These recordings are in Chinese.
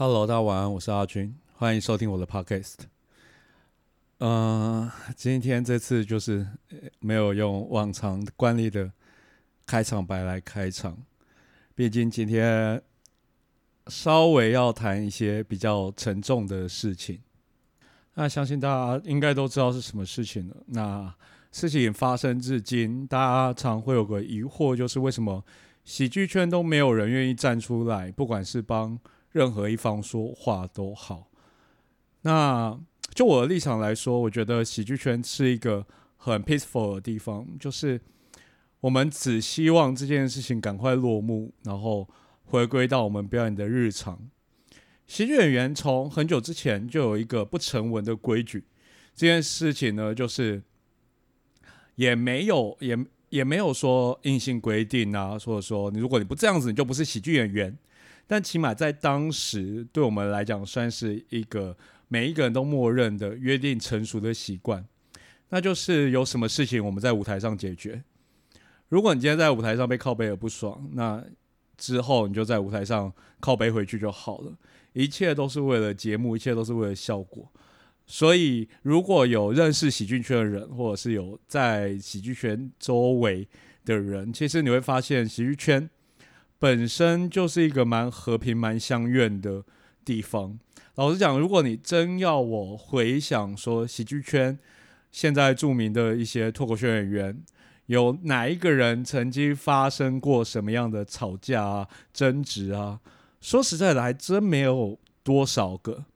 Hello，大家晚安，我是阿军，欢迎收听我的 Podcast。嗯，今天这次就是没有用往常惯例的开场白来开场，毕竟今天稍微要谈一些比较沉重的事情。那相信大家应该都知道是什么事情了。那事情发生至今，大家常会有个疑惑，就是为什么喜剧圈都没有人愿意站出来，不管是帮任何一方说话都好。那就我的立场来说，我觉得喜剧圈是一个很 peaceful 的地方，就是我们只希望这件事情赶快落幕，然后回归到我们表演的日常。喜剧演员从很久之前就有一个不成文的规矩，这件事情呢，就是也没有也也没有说硬性规定啊，或者说你如果你不这样子，你就不是喜剧演员。但起码在当时，对我们来讲，算是一个每一个人都默认的约定成熟的习惯，那就是有什么事情我们在舞台上解决。如果你今天在舞台上被靠背而不爽，那之后你就在舞台上靠背回去就好了。一切都是为了节目，一切都是为了效果。所以，如果有认识喜剧圈的人，或者是有在喜剧圈周围的人，其实你会发现，喜剧圈本身就是一个蛮和平、蛮相愿的地方。老实讲，如果你真要我回想说，喜剧圈现在著名的一些脱口秀演员，有哪一个人曾经发生过什么样的吵架啊、争执啊？说实在的，还真没有多少个。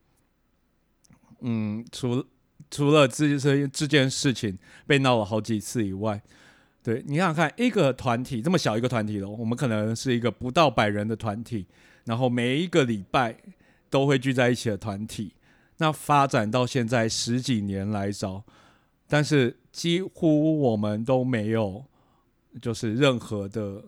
嗯，除除了这这这件事情被闹了好几次以外，对你想想看，一个团体这么小一个团体了，我们可能是一个不到百人的团体，然后每一个礼拜都会聚在一起的团体，那发展到现在十几年来找，但是几乎我们都没有，就是任何的。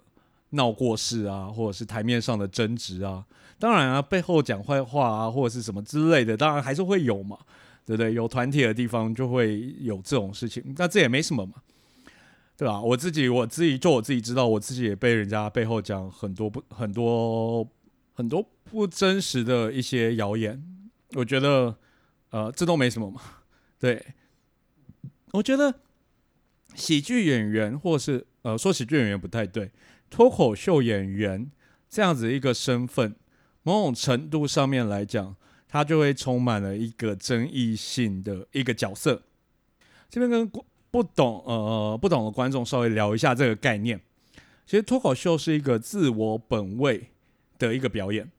闹过事啊，或者是台面上的争执啊，当然啊，背后讲坏话啊，或者是什么之类的，当然还是会有嘛，对不对？有团体的地方就会有这种事情，那这也没什么嘛，对吧？我自己我自己就我自己知道，我自己也被人家背后讲很多不很多很多不真实的一些谣言，我觉得呃，这都没什么嘛，对，我觉得喜剧演员或是呃，说喜剧演员不太对。脱口秀演员这样子一个身份，某种程度上面来讲，他就会充满了一个争议性的一个角色。这边跟不懂呃不懂的观众稍微聊一下这个概念。其实脱口秀是一个自我本位的一个表演，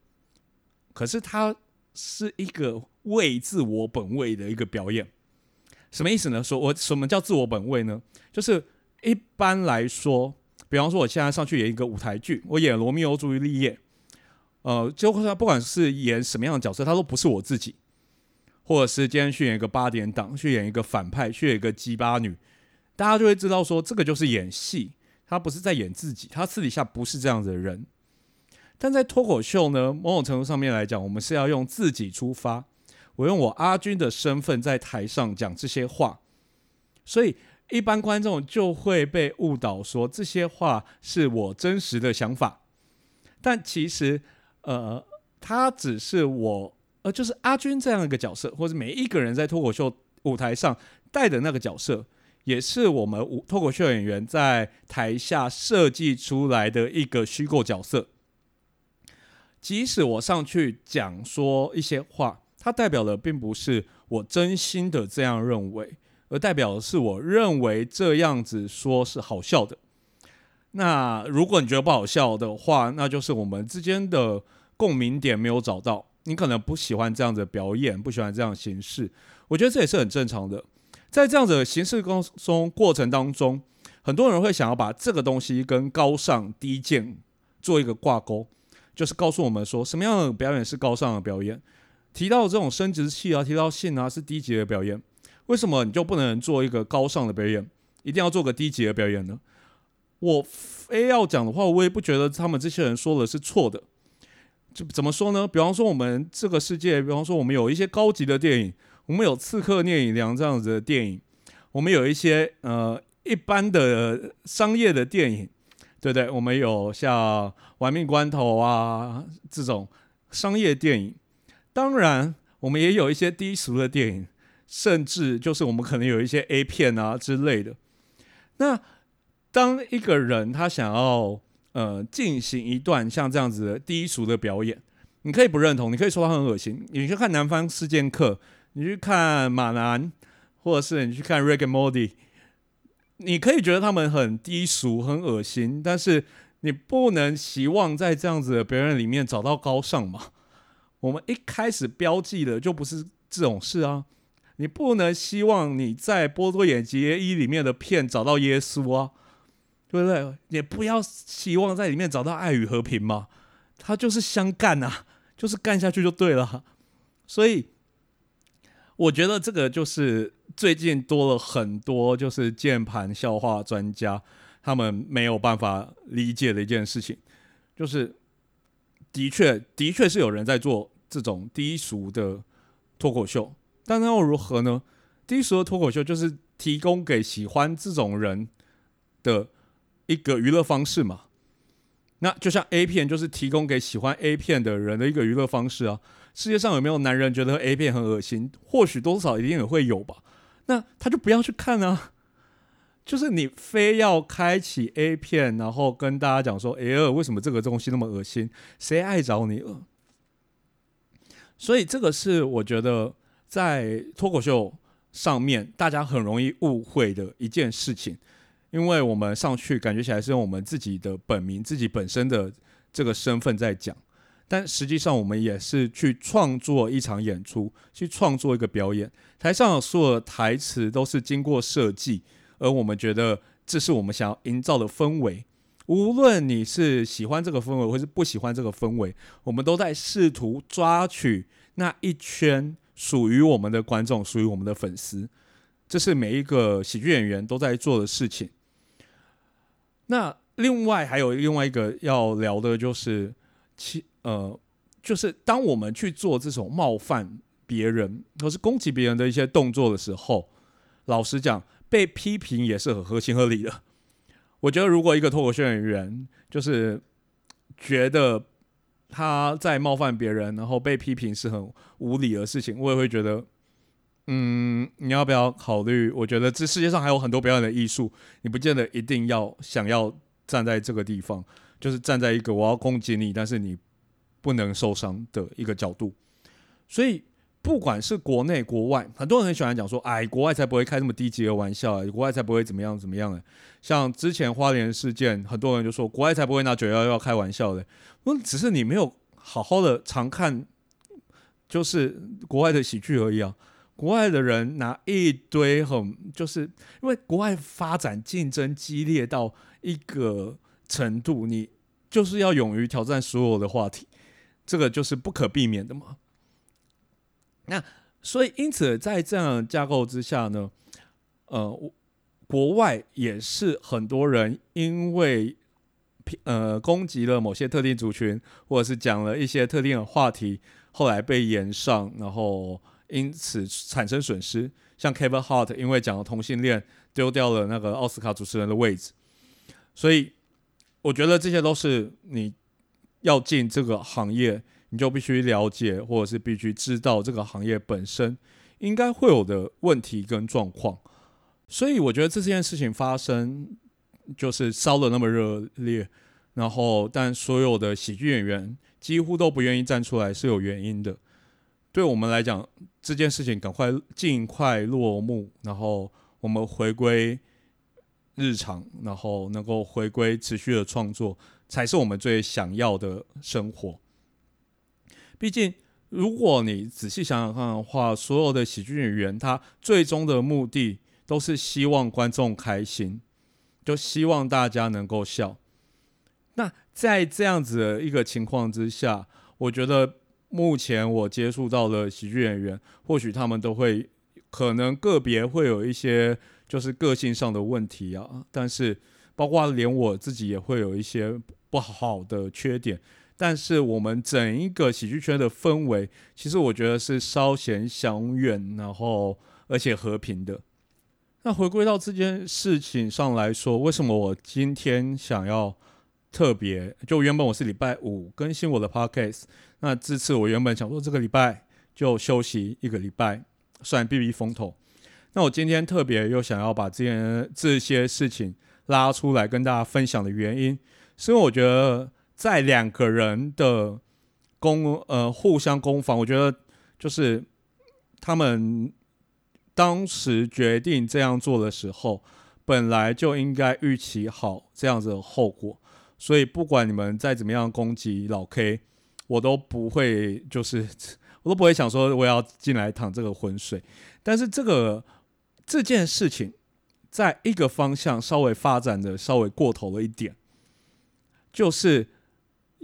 可是它是一个为自我本位的一个表演。什么意思呢？说我什么叫自我本位呢？就是一般来说。比方说，我现在上去演一个舞台剧，我演罗密欧朱丽叶，呃，就不管是演什么样的角色，他都不是我自己，或者是今天去演一个八点档，去演一个反派，去演一个鸡巴女，大家就会知道说，这个就是演戏，他不是在演自己，他私底下不是这样子的人。但在脱口秀呢，某种程度上面来讲，我们是要用自己出发，我用我阿军的身份在台上讲这些话，所以。一般观众就会被误导说这些话是我真实的想法，但其实，呃，他只是我，呃，就是阿军这样一个角色，或者每一个人在脱口秀舞台上带的那个角色，也是我们舞脱口秀演员在台下设计出来的一个虚构角色。即使我上去讲说一些话，它代表的并不是我真心的这样认为。而代表的是，我认为这样子说是好笑的。那如果你觉得不好笑的话，那就是我们之间的共鸣点没有找到。你可能不喜欢这样的表演，不喜欢这样的形式。我觉得这也是很正常的。在这样的形式中过程当中，很多人会想要把这个东西跟高尚低贱做一个挂钩，就是告诉我们说，什么样的表演是高尚的表演。提到这种生殖器啊，提到性啊，是低级的表演。为什么你就不能做一个高尚的表演，一定要做个低级的表演呢？我非要讲的话，我也不觉得他们这些人说的是错的。就怎么说呢？比方说，我们这个世界，比方说，我们有一些高级的电影，我们有《刺客聂隐娘》这样子的电影，我们有一些呃一般的商业的电影，对不对？我们有像《玩命关头》啊这种商业电影。当然，我们也有一些低俗的电影，甚至就是我们可能有一些 A 片啊之类的。那当一个人他想要呃进行一段像这样子的低俗的表演，你可以不认同，你可以说他很恶心。你去看《南方四剑客》，你去看《马男》，或者是你去看《Rick and Morty》，你可以觉得他们很低俗、很恶心，但是你不能希望在这样子的表演里面找到高尚嘛？我们一开始标记的就不是这种事啊！你不能希望你在波多野结衣里面的片找到耶稣啊！对不对？也不要希望在里面找到爱与和平嘛，他就是相干啊，就是干下去就对了。所以我觉得这个就是最近多了很多就是键盘笑话专家，他们没有办法理解的一件事情，就是的确的确是有人在做这种低俗的脱口秀，但那又如何呢？低俗的脱口秀就是提供给喜欢这种人的。一个娱乐方式嘛，那就像 A 片，就是提供给喜欢 A 片的人的一个娱乐方式啊。世界上有没有男人觉得 A 片很恶心？或许多少一定也会有吧。那他就不要去看啊。就是你非要开启 A 片，然后跟大家讲说：“哎呀，为什么这个东西那么恶心？谁爱找你了？”所以这个是我觉得在脱口秀上面大家很容易误会的一件事情。因为我们上去感觉起来是用我们自己的本名、自己本身的这个身份在讲，但实际上我们也是去创作一场演出，去创作一个表演。台上所有的台词都是经过设计，而我们觉得这是我们想要营造的氛围。无论你是喜欢这个氛围，或是不喜欢这个氛围，我们都在试图抓取那一圈属于我们的观众，属于我们的粉丝。这是每一个喜剧演员都在做的事情。那另外还有另外一个要聊的就是，其呃，就是当我们去做这种冒犯别人或是攻击别人的一些动作的时候，老实讲，被批评也是很合情合理的。我觉得，如果一个脱口秀演员就是觉得他在冒犯别人，然后被批评是很无理的事情，我也会觉得。嗯，你要不要考虑？我觉得这世界上还有很多表演的艺术，你不见得一定要想要站在这个地方，就是站在一个我要攻击你，但是你不能受伤的一个角度。所以，不管是国内国外，很多人很喜欢讲说：“哎，国外才不会开这么低级的玩笑，国外才不会怎么样怎么样。”的。像之前花莲事件，很多人就说国外才不会拿九幺幺开玩笑的。我只是你没有好好的常看，就是国外的喜剧而已啊。国外的人拿一堆很，就是因为国外发展竞争激烈到一个程度，你就是要勇于挑战所有的话题，这个就是不可避免的嘛。那所以因此在这样架构之下呢，呃，国外也是很多人因为呃攻击了某些特定族群，或者是讲了一些特定的话题，后来被延上，然后。因此产生损失，像 Kevin Hart 因为讲了同性恋，丢掉了那个奥斯卡主持人的位置。所以我觉得这些都是你要进这个行业，你就必须了解，或者是必须知道这个行业本身应该会有的问题跟状况。所以我觉得这件事情发生就是烧的那么热烈，然后但所有的喜剧演员几乎都不愿意站出来，是有原因的。对我们来讲，这件事情赶快尽快落幕，然后我们回归日常，然后能够回归持续的创作，才是我们最想要的生活。毕竟，如果你仔细想想看的话，所有的喜剧演员他最终的目的都是希望观众开心，就希望大家能够笑。那在这样子的一个情况之下，我觉得。目前我接触到的喜剧演员，或许他们都会可能个别会有一些就是个性上的问题啊，但是包括连我自己也会有一些不好的缺点。但是我们整一个喜剧圈的氛围，其实我觉得是稍显祥远，然后而且和平的。那回归到这件事情上来说，为什么我今天想要特别？就原本我是礼拜五更新我的 podcast。那这次我原本想说这个礼拜就休息一个礼拜，算避避风头。那我今天特别又想要把这件这些事情拉出来跟大家分享的原因，是因为我觉得在两个人的攻呃互相攻防，我觉得就是他们当时决定这样做的时候，本来就应该预期好这样子的后果。所以不管你们再怎么样攻击老 K，我都不会就是我都不会想说我要进来淌这个浑水。但是这个。这件事情在一个方向稍微发展的稍微过头了一点，就是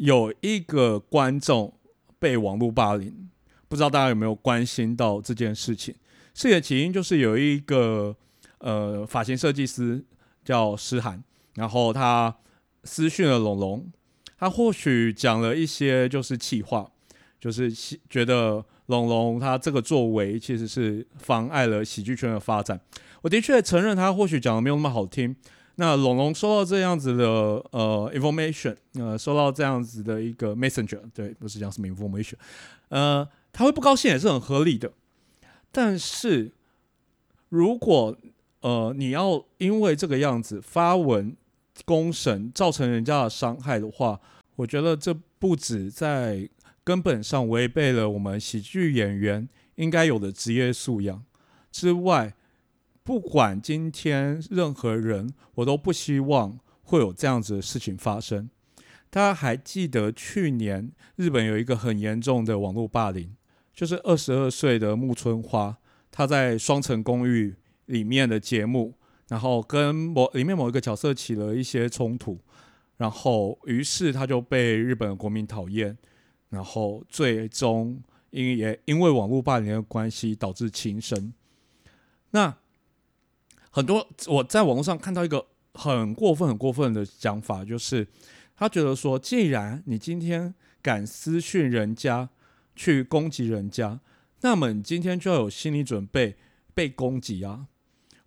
有一个观众被网络霸凌，不知道大家有没有关心到这件事情？事的起因就是有一个呃发型设计师叫诗涵，然后他私讯了龙龙，他或许讲了一些就是气话，就是觉得。龙龙他这个作为其实是妨碍了喜剧圈的发展。我的确承认他或许讲的没有那么好听。那龙龙收到这样子的呃 information，呃，收到这样子的一个 messenger，对，不是讲什么 information，呃，他会不高兴也是很合理的。但是如果呃你要因为这个样子发文公审，造成人家的伤害的话，我觉得这不止在。根本上违背了我们喜剧演员应该有的职业素养。之外，不管今天任何人，我都不希望会有这样子的事情发生。大家还记得去年日本有一个很严重的网络霸凌，就是二十二岁的木村花，他在《双层公寓》里面的节目，然后跟某里面某一个角色起了一些冲突，然后于是他就被日本的国民讨厌。然后最终因也因为网络霸凌的关系导致轻生。那很多我在网络上看到一个很过分、很过分的讲法，就是他觉得说，既然你今天敢私讯人家去攻击人家，那么你今天就要有心理准备被攻击啊！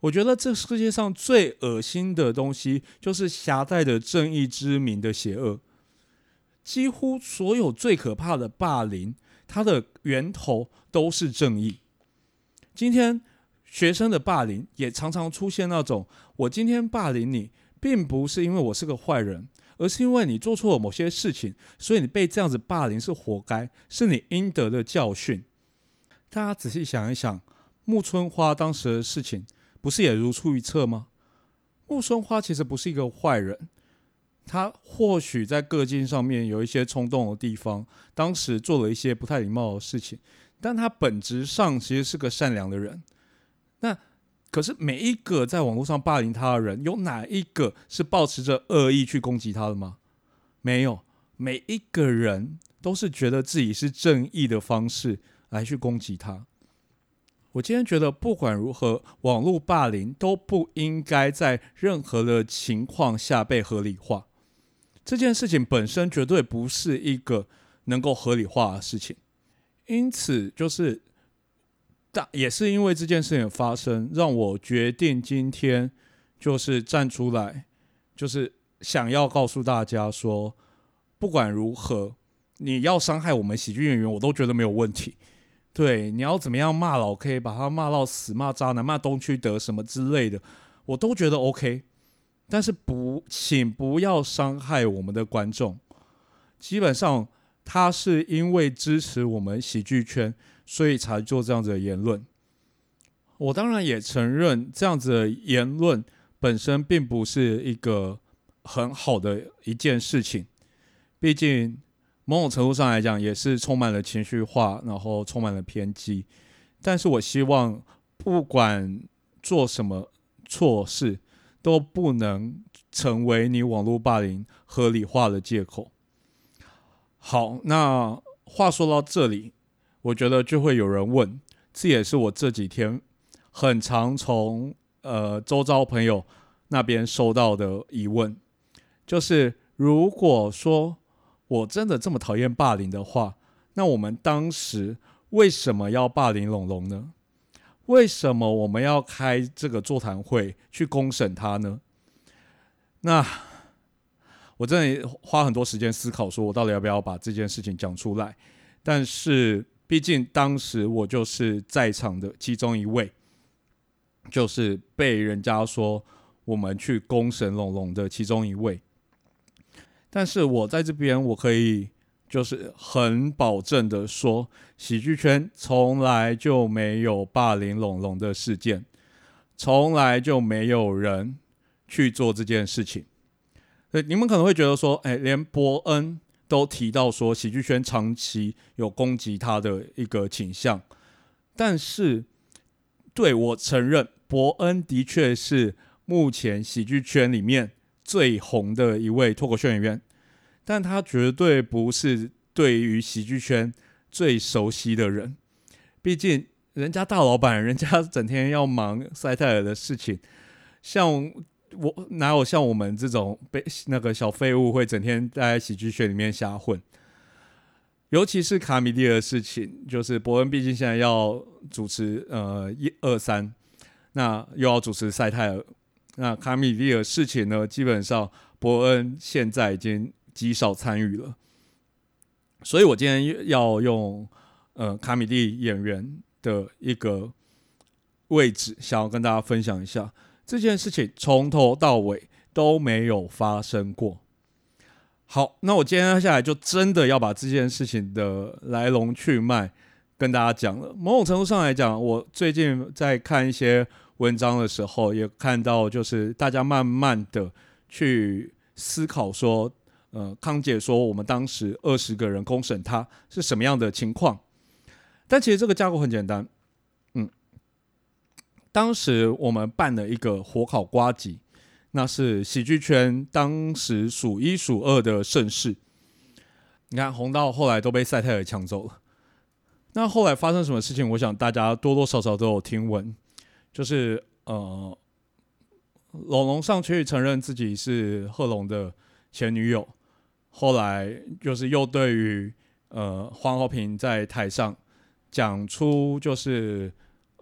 我觉得这世界上最恶心的东西，就是狭带的正义之名的邪恶。几乎所有最可怕的霸凌，它的源头都是正义。今天学生的霸凌也常常出现那种：我今天霸凌你，并不是因为我是个坏人，而是因为你做错了某些事情，所以你被这样子霸凌是活该，是你应得的教训。大家仔细想一想，木村花当时的事情，不是也如出一辙吗？木村花其实不是一个坏人。他或许在个性上面有一些冲动的地方，当时做了一些不太礼貌的事情，但他本质上其实是个善良的人。可是每一个在网络上霸凌他的人，有哪一个是抱持着恶意去攻击他的吗？没有，每一个人都是觉得自己是正义的方式来去攻击他。我今天觉得，不管如何，网络霸凌都不应该在任何的情况下被合理化。这件事情本身绝对不是一个能够合理化的事情，因此就是大也是因为这件事情发生，让我决定今天就是站出来，就是想要告诉大家说，不管如何，你要伤害我们喜剧演员，我都觉得没有问题。对，你要怎么样骂老 K，把他骂到死，骂渣男，骂东区德什么之类的，我都觉得 OK。但是不，请不要伤害我们的观众。基本上，他是因为支持我们喜剧圈，所以才做这样子的言论。我当然也承认，这样子的言论本身并不是一个很好的一件事情。毕竟，某种程度上来讲，也是充满了情绪化，然后充满了偏激。但是我希望，不管做什么错事。都不能成为你网络霸凌合理化的借口。好，那话说到这里，我觉得就会有人问，这也是我这几天很常从呃周遭朋友那边收到的疑问，就是如果说我真的这么讨厌霸凌的话，那我们当时为什么要霸凌龙龙呢？为什么我们要开这个座谈会去公审他呢？那我真的花很多时间思考，说我到底要不要把这件事情讲出来。但是毕竟当时我就是在场的其中一位，就是被人家说我们去攻神龙龙的其中一位。但是我在这边，我可以就是很保证的说，喜剧圈从来就没有霸凌龙龙的事件，从来就没有人去做这件事情。对，你们可能会觉得说，哎，连伯恩。都提到说，喜剧圈长期有攻击他的一个倾向，但是对我承认，伯恩的确是目前喜剧圈里面最红的一位脱口秀演员，但他绝对不是对于喜剧圈最熟悉的人，毕竟人家大老板，人家整天要忙塞泰尔的事情，像。我哪有像我们这种被那个小废物会整天在喜剧圈里面瞎混？尤其是卡米蒂的事情，就是伯恩毕竟现在要主持呃一二三，那又要主持赛泰尔，那卡米蒂的事情呢，基本上伯恩现在已经极少参与了。所以我今天要用呃卡米蒂演员的一个位置，想要跟大家分享一下。这件事情从头到尾都没有发生过。好，那我今天下来就真的要把这件事情的来龙去脉跟大家讲了。某种程度上来讲，我最近在看一些文章的时候，也看到就是大家慢慢的去思考说，呃，康姐说我们当时二十个人公审他是什么样的情况。但其实这个架构很简单。当时我们办了一个火烤瓜集，那是喜剧圈当时数一数二的盛事。你看红到后来都被赛太尔抢走了。那后来发生什么事情？我想大家多多少少都有听闻，就是呃，龙龙上去承认自己是贺龙的前女友，后来就是又对于呃黄和平在台上讲出就是。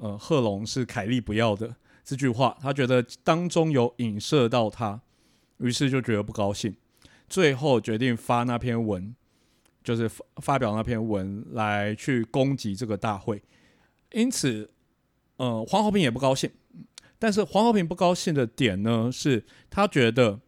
呃，贺龙是凯莉不要的这句话，他觉得当中有影射到他，于是就觉得不高兴，最后决定发那篇文，就是发发表那篇文来去攻击这个大会。因此，呃，黄和平也不高兴。但是黄和平不高兴的点呢，是他觉得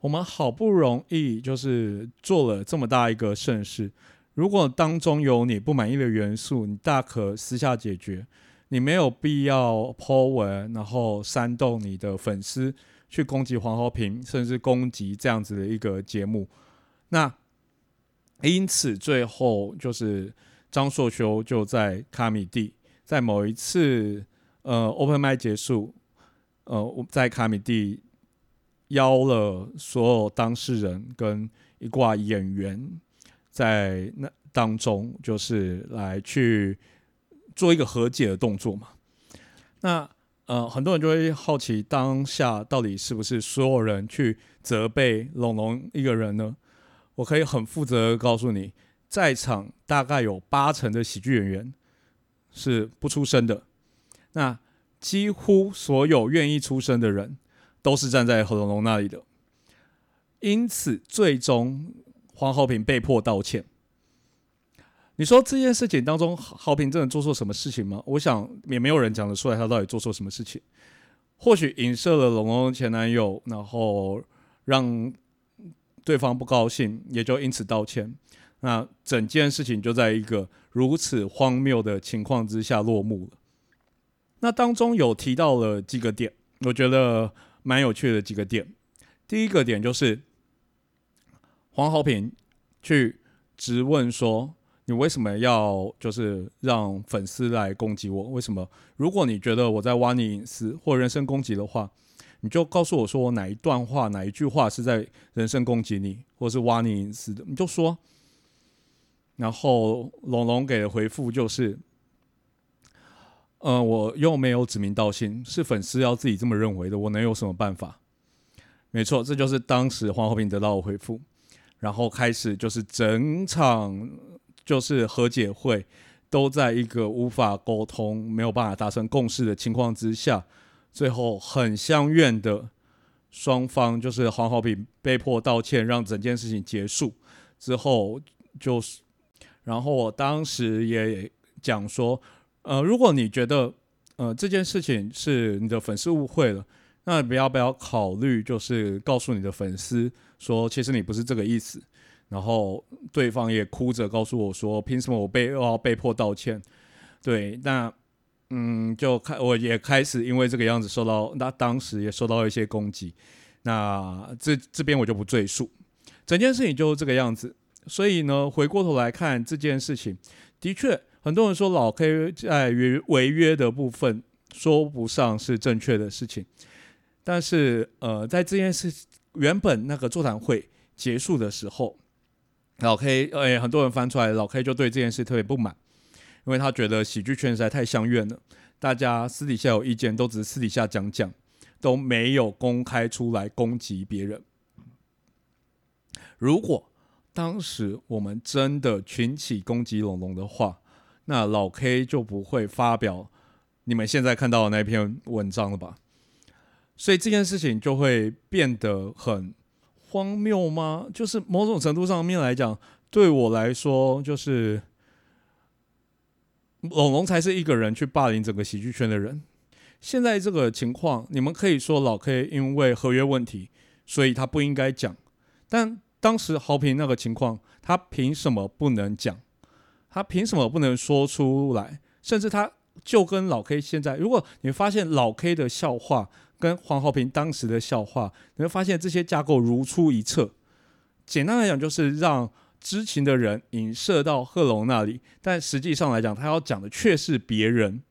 我们好不容易就是做了这么大一个盛事，如果当中有你不满意的元素，你大可私下解决。你没有必要 po 文，然后煽动你的粉丝去攻击黄和平，甚至攻击这样子的一个节目。那因此最后就是张硕修就在卡米蒂，在某一次呃 open m i 结束，呃我在卡米蒂邀了所有当事人跟一挂演员在那当中，就是来去。做一个和解的动作嘛？那呃，很多人就会好奇，当下到底是不是所有人去责备龙龙一个人呢？我可以很负责告诉你，在场大概有八成的喜剧演员是不出声的。那几乎所有愿意出声的人，都是站在何龙龙那里的。因此，最终黄浩平被迫道歉。你说这件事情当中，豪平真的做错什么事情吗？我想也没有人讲得出来他到底做错什么事情。或许影射了龙龙前男友，然后让对方不高兴，也就因此道歉。那整件事情就在一个如此荒谬的情况之下落幕了。那当中有提到了几个点，我觉得蛮有趣的几个点。第一个点就是黄豪平去质问说。你为什么要就是让粉丝来攻击我？为什么？如果你觉得我在挖你隐私或人身攻击的话，你就告诉我说我哪一段话、哪一句话是在人身攻击你，或是挖你隐私的，你就说。然后龙龙给的回复就是：嗯，我又没有指名道姓，是粉丝要自己这么认为的，我能有什么办法？没错，这就是当时黄浩平得到的回复。然后开始就是整场。就是和解会都在一个无法沟通、没有办法达成共识的情况之下，最后很相怨的双方就是黄浩平被迫道歉，让整件事情结束之后，就是然后我当时也讲说，呃，如果你觉得呃这件事情是你的粉丝误会了，那不要不要考虑就是告诉你的粉丝说，其实你不是这个意思。然后对方也哭着告诉我说：“凭什么我被要被迫道歉？”对，那嗯，就开我也开始因为这个样子受到，那当时也受到一些攻击。那这这边我就不赘述，整件事情就是这个样子。所以呢，回过头来看这件事情，的确很多人说老 K 在约违约的部分说不上是正确的事情，但是呃，在这件事原本那个座谈会结束的时候。老 K，哎，很多人翻出来，老 K 就对这件事特别不满，因为他觉得喜剧圈实在太相怨了，大家私底下有意见都只是私底下讲讲，都没有公开出来攻击别人。如果当时我们真的群起攻击龙龙的话，那老 K 就不会发表你们现在看到的那篇文章了吧？所以这件事情就会变得很。荒谬吗？就是某种程度上面来讲，对我来说，就是龙龙才是一个人去霸凌整个喜剧圈的人。现在这个情况，你们可以说老 K 因为合约问题，所以他不应该讲。但当时豪平那个情况，他凭什么不能讲？他凭什么不能说出来？甚至他就跟老 K 现在，如果你发现老 K 的笑话。跟黄浩平当时的笑话，你会发现这些架构如出一辙。简单来讲，就是让知情的人引射到贺龙那里，但实际上来讲，他要讲的却是别人。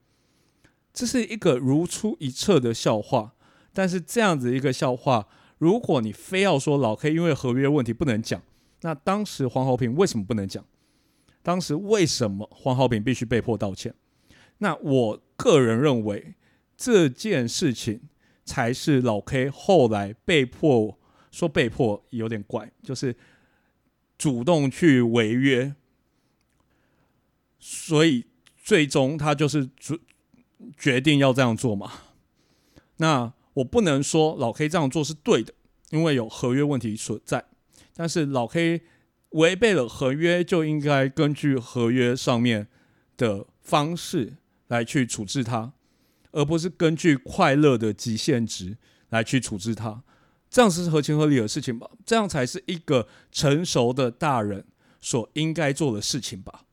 这是一个如出一辙的笑话。但是这样子一个笑话，如果你非要说老 K 因为合约问题不能讲，那当时黄浩平为什么不能讲？当时为什么黄浩平必须被迫道歉？那我个人认为这件事情。才是老 K 后来被迫说被迫有点怪，就是主动去违约，所以最终他就是决决定要这样做嘛。那我不能说老 K 这样做是对的，因为有合约问题所在。但是老 K 违背了合约，就应该根据合约上面的方式来去处置他。而不是根据快乐的极限值来去处置它，这样是合情合理的事情吧？这样才是一个成熟的大人所应该做的事情吧？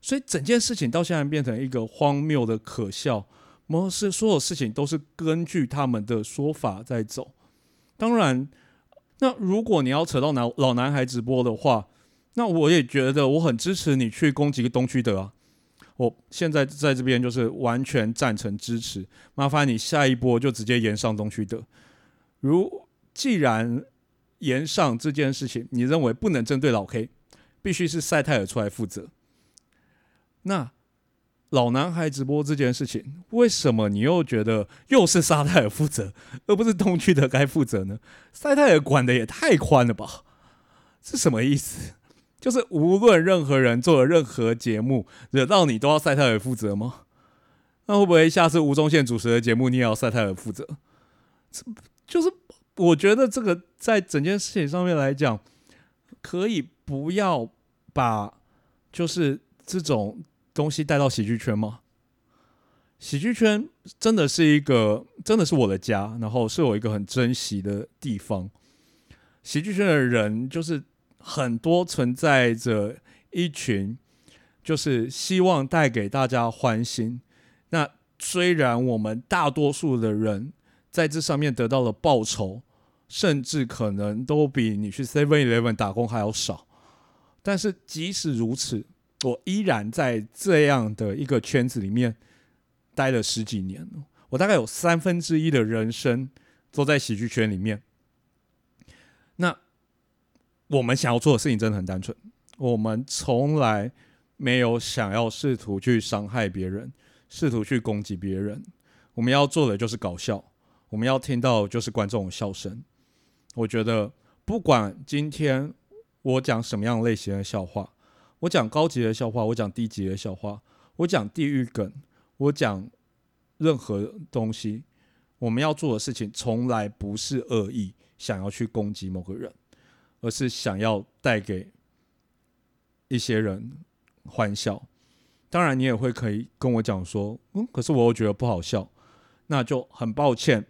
所以整件事情到现在变成一个荒谬的可笑，模式所有事情都是根据他们的说法在走。当然，那如果你要扯到男老男孩直播的话，那我也觉得我很支持你去攻击东区德啊。我现在在这边就是完全赞成支持，麻烦你下一波就直接延上东区的。如既然延上这件事情，你认为不能针对老 K，必须是赛泰尔出来负责。那老男孩直播这件事情，为什么你又觉得又是沙泰尔负责，而不是东区的该负责呢？赛泰尔管的也太宽了吧？是什么意思？就是无论任何人做了任何节目惹到你，都要赛泰尔负责吗？那会不会下次吴宗宪主持的节目你也要赛泰尔负责？这就是我觉得这个在整件事情上面来讲，可以不要把就是这种东西带到喜剧圈吗？喜剧圈真的是一个，真的是我的家，然后是我一个很珍惜的地方。喜剧圈的人就是。很多存在着一群，就是希望带给大家欢心。那虽然我们大多数的人在这上面得到了报酬，甚至可能都比你去 Seven Eleven 打工还要少，但是即使如此，我依然在这样的一个圈子里面待了十几年。我大概有三分之一的人生都在喜剧圈里面。我们想要做的事情真的很单纯，我们从来没有想要试图去伤害别人，试图去攻击别人。我们要做的就是搞笑，我们要听到就是观众的笑声。我觉得，不管今天我讲什么样类型的笑话，我讲高级的笑话，我讲低级的笑话，我讲地狱梗，我讲任何东西，我们要做的事情从来不是恶意想要去攻击某个人。而是想要带给一些人欢笑。当然，你也会可以跟我讲说，嗯，可是我又觉得不好笑，那就很抱歉。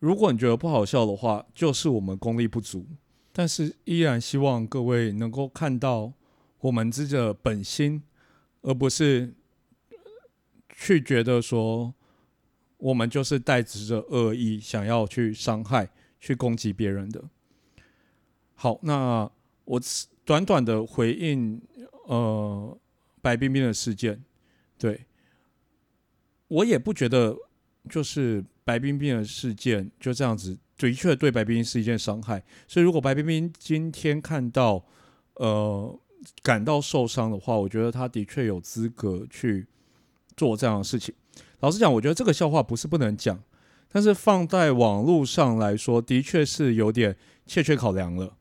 如果你觉得不好笑的话，就是我们功力不足。但是依然希望各位能够看到我们自己的本心，而不是去觉得说我们就是带着恶意想要去伤害、去攻击别人的。好，那我短短的回应，呃。白冰冰的事件，对我也不觉得，就是白冰冰的事件就这样子，的确对白冰冰是一件伤害。所以，如果白冰冰今天看到，呃，感到受伤的话，我觉得他的确有资格去做这样的事情。老实讲，我觉得这个笑话不是不能讲，但是放在网络上来说，的确是有点欠缺考量了。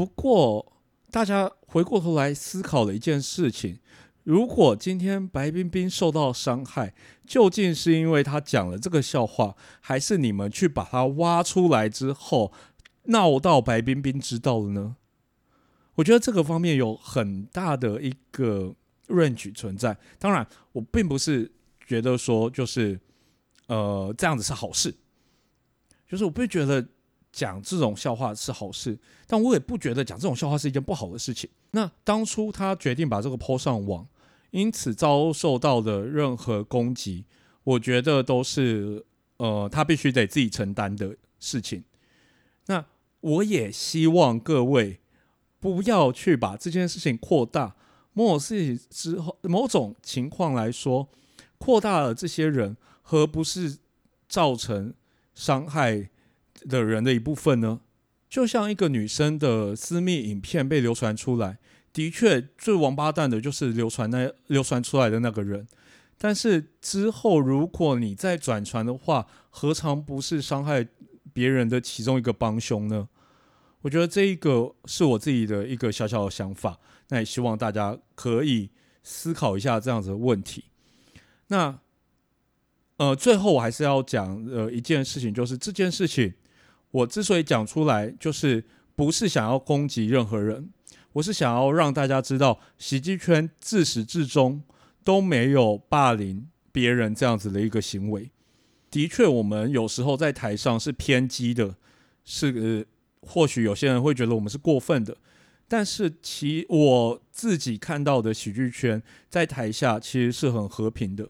不过，大家回过头来思考了一件事情：如果今天白冰冰受到伤害，究竟是因为他讲了这个笑话，还是你们去把她挖出来之后闹到白冰冰知道了呢？我觉得这个方面有很大的一个 range 存在。当然，我并不是觉得说就是呃这样子是好事，就是我不觉得。讲这种笑话是好事，但我也不觉得讲这种笑话是一件不好的事情。那当初他决定把这个抛上网，因此遭受到的任何攻击，我觉得都是呃他必须得自己承担的事情。那我也希望各位不要去把这件事情扩大。某种事之后，某种情况来说，扩大了这些人，何不是造成伤害？的人的一部分呢，就像一个女生的私密影片被流传出来，的确最王八蛋的就是流传那流传出来的那个人。但是之后如果你再转传的话，何尝不是伤害别人的其中一个帮凶呢？我觉得这一个是我自己的一个小小的想法，那也希望大家可以思考一下这样子的问题。那呃，最后我还是要讲呃一件事情，就是这件事情。我之所以讲出来，就是不是想要攻击任何人，我是想要让大家知道，喜剧圈自始至终都没有霸凌别人这样子的一个行为。的确，我们有时候在台上是偏激的，是呃或许有些人会觉得我们是过分的，但是其我自己看到的喜剧圈在台下其实是很和平的。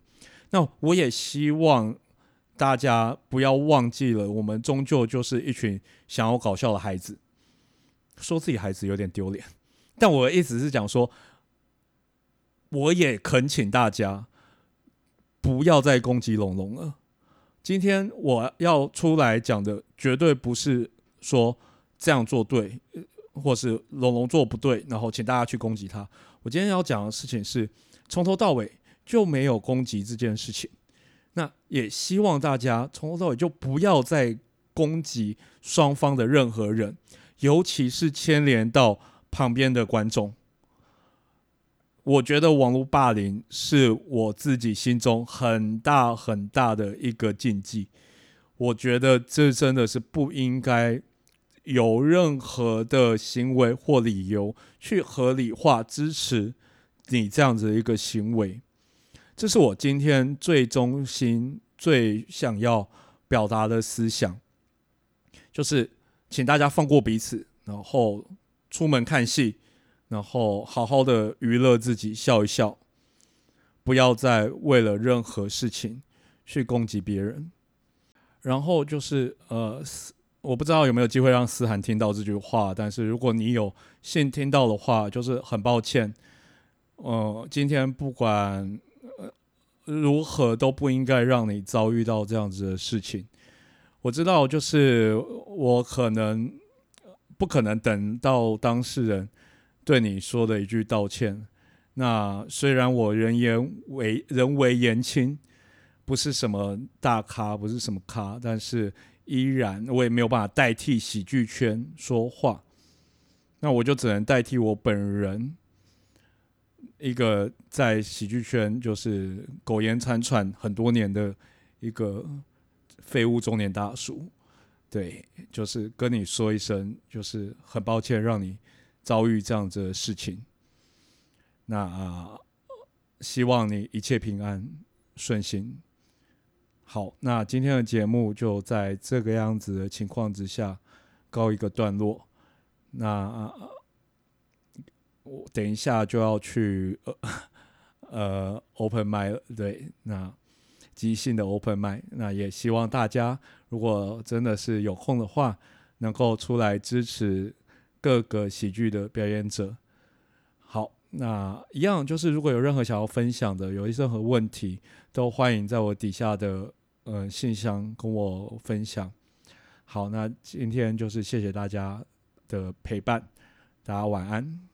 那我也希望。大家不要忘记了，我们终究就是一群想要搞笑的孩子。说自己孩子有点丢脸，但我的意思是讲说，我也恳请大家不要再攻击龙龙了。今天我要出来讲的，绝对不是说这样做对，或是龙龙做不对，然后请大家去攻击他。我今天要讲的事情是，从头到尾就没有攻击这件事情。那也希望大家从头到尾就不要再攻击双方的任何人，尤其是牵连到旁边的观众。我觉得网络霸凌是我自己心中很大很大的一个禁忌。我觉得这真的是不应该有任何的行为或理由去合理化支持你这样子的一个行为。这是我今天最中心、最想要表达的思想，就是请大家放过彼此，然后出门看戏，然后好好的娱乐自己，笑一笑，不要再为了任何事情去攻击别人。然后就是呃，我不知道有没有机会让思涵听到这句话，但是如果你有幸听到的话，就是很抱歉。呃，今天不管。如何都不应该让你遭遇到这样子的事情。我知道，就是我可能不可能等到当事人对你说的一句道歉。那虽然我人言为人为言轻，不是什么大咖，不是什么咖，但是依然我也没有办法代替喜剧圈说话。那我就只能代替我本人。一个在喜剧圈就是苟延残喘很多年的一个废物中年大叔，对，就是跟你说一声，就是很抱歉让你遭遇这样子的事情。那，希望你一切平安顺心。好，那今天的节目就在这个样子的情况之下告一个段落。那我等一下就要去呃呃 open 麦了，对，那即兴的 open 麦，那也希望大家如果真的是有空的话，能够出来支持各个喜剧的表演者。好，那一样就是如果有任何想要分享的，有任何问题，都欢迎在我底下的。呃，信箱跟我分享。好，那今天就是谢谢大家的陪伴，大家晚安。